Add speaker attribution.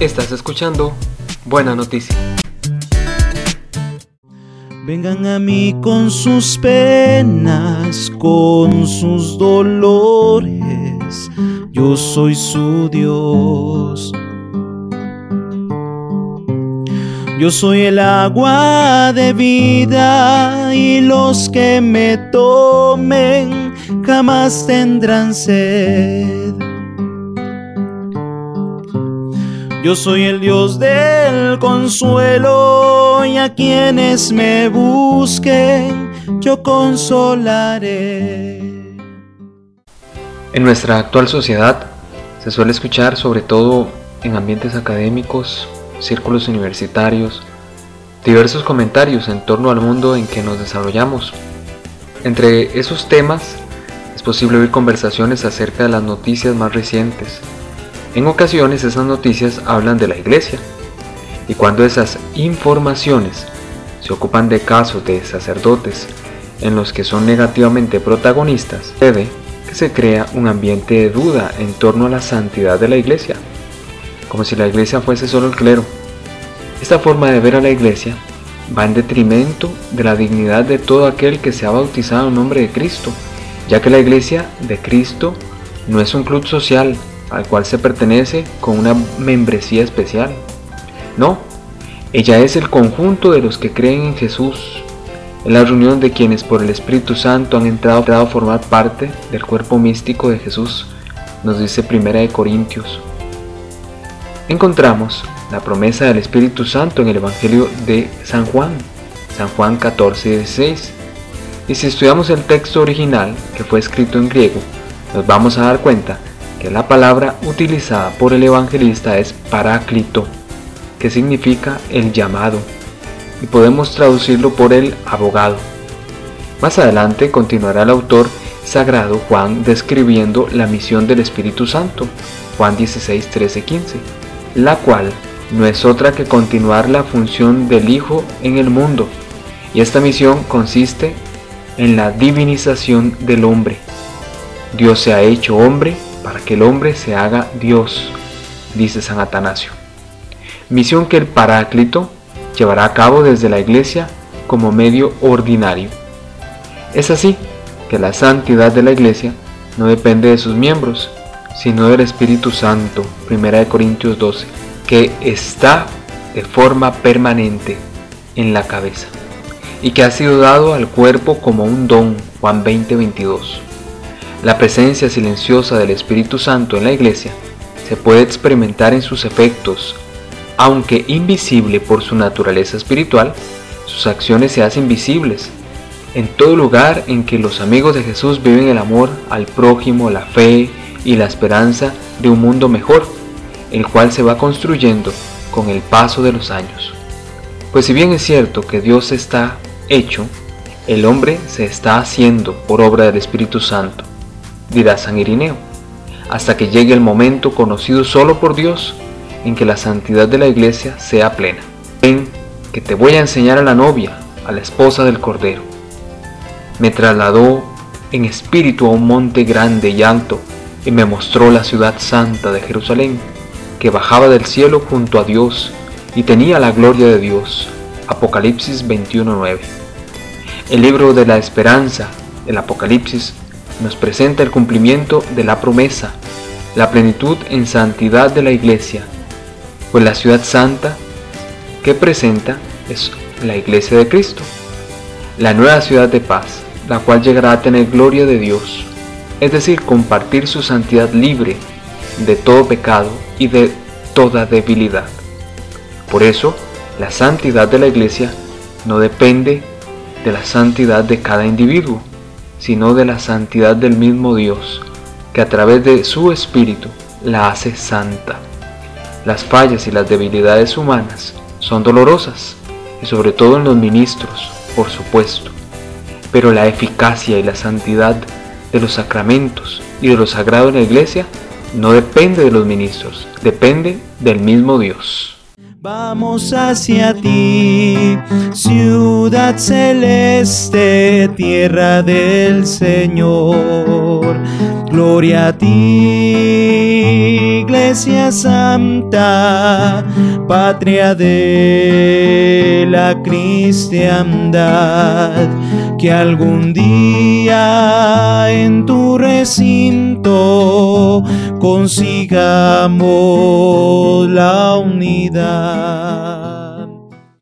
Speaker 1: Estás escuchando Buena Noticia.
Speaker 2: Vengan a mí con sus penas, con sus dolores, yo soy su Dios. Yo soy el agua de vida y los que me tomen jamás tendrán sed. Yo soy el Dios del consuelo y a quienes me busquen yo consolaré.
Speaker 1: En nuestra actual sociedad se suele escuchar sobre todo en ambientes académicos, círculos universitarios, diversos comentarios en torno al mundo en que nos desarrollamos. Entre esos temas es posible oír conversaciones acerca de las noticias más recientes, en ocasiones esas noticias hablan de la iglesia y cuando esas informaciones se ocupan de casos de sacerdotes en los que son negativamente protagonistas, debe que se crea un ambiente de duda en torno a la santidad de la iglesia, como si la iglesia fuese solo el clero. Esta forma de ver a la iglesia va en detrimento de la dignidad de todo aquel que se ha bautizado en nombre de Cristo, ya que la iglesia de Cristo no es un club social al cual se pertenece con una membresía especial. No, ella es el conjunto de los que creen en Jesús, en la reunión de quienes por el Espíritu Santo han entrado a formar parte del cuerpo místico de Jesús, nos dice Primera de Corintios. Encontramos la promesa del Espíritu Santo en el Evangelio de San Juan, San Juan 14, 16. Y si estudiamos el texto original, que fue escrito en griego, nos vamos a dar cuenta que la palabra utilizada por el evangelista es paráclito, que significa el llamado, y podemos traducirlo por el abogado. Más adelante continuará el autor sagrado Juan describiendo la misión del Espíritu Santo, Juan 16, 13, 15, la cual no es otra que continuar la función del Hijo en el mundo, y esta misión consiste en la divinización del hombre. Dios se ha hecho hombre para que el hombre se haga Dios, dice San Atanasio. Misión que el Paráclito llevará a cabo desde la Iglesia como medio ordinario. Es así que la santidad de la Iglesia no depende de sus miembros, sino del Espíritu Santo, 1 Corintios 12, que está de forma permanente en la cabeza y que ha sido dado al cuerpo como un don, Juan 20, 22. La presencia silenciosa del Espíritu Santo en la iglesia se puede experimentar en sus efectos, aunque invisible por su naturaleza espiritual, sus acciones se hacen visibles. En todo lugar en que los amigos de Jesús viven el amor al prójimo, la fe y la esperanza de un mundo mejor, el cual se va construyendo con el paso de los años. Pues si bien es cierto que Dios está hecho, el hombre se está haciendo por obra del Espíritu Santo dirá San Irineo, hasta que llegue el momento conocido solo por Dios en que la santidad de la iglesia sea plena. Ven que te voy a enseñar a la novia, a la esposa del Cordero. Me trasladó en espíritu a un monte grande y alto y me mostró la ciudad santa de Jerusalén, que bajaba del cielo junto a Dios y tenía la gloria de Dios. Apocalipsis 21.9. El libro de la esperanza, el Apocalipsis, nos presenta el cumplimiento de la promesa, la plenitud en santidad de la iglesia, pues la ciudad santa que presenta es la iglesia de Cristo, la nueva ciudad de paz, la cual llegará a tener gloria de Dios, es decir, compartir su santidad libre de todo pecado y de toda debilidad. Por eso, la santidad de la iglesia no depende de la santidad de cada individuo, sino de la santidad del mismo Dios, que a través de su Espíritu la hace santa. Las fallas y las debilidades humanas son dolorosas, y sobre todo en los ministros, por supuesto, pero la eficacia y la santidad de los sacramentos y de lo sagrado en la iglesia no depende de los ministros, depende del mismo Dios.
Speaker 2: Vamos hacia ti, ciudad celeste, tierra del Señor. Gloria a ti, Iglesia Santa, patria de la cristiandad, que algún día en tu recinto consigamos la unidad.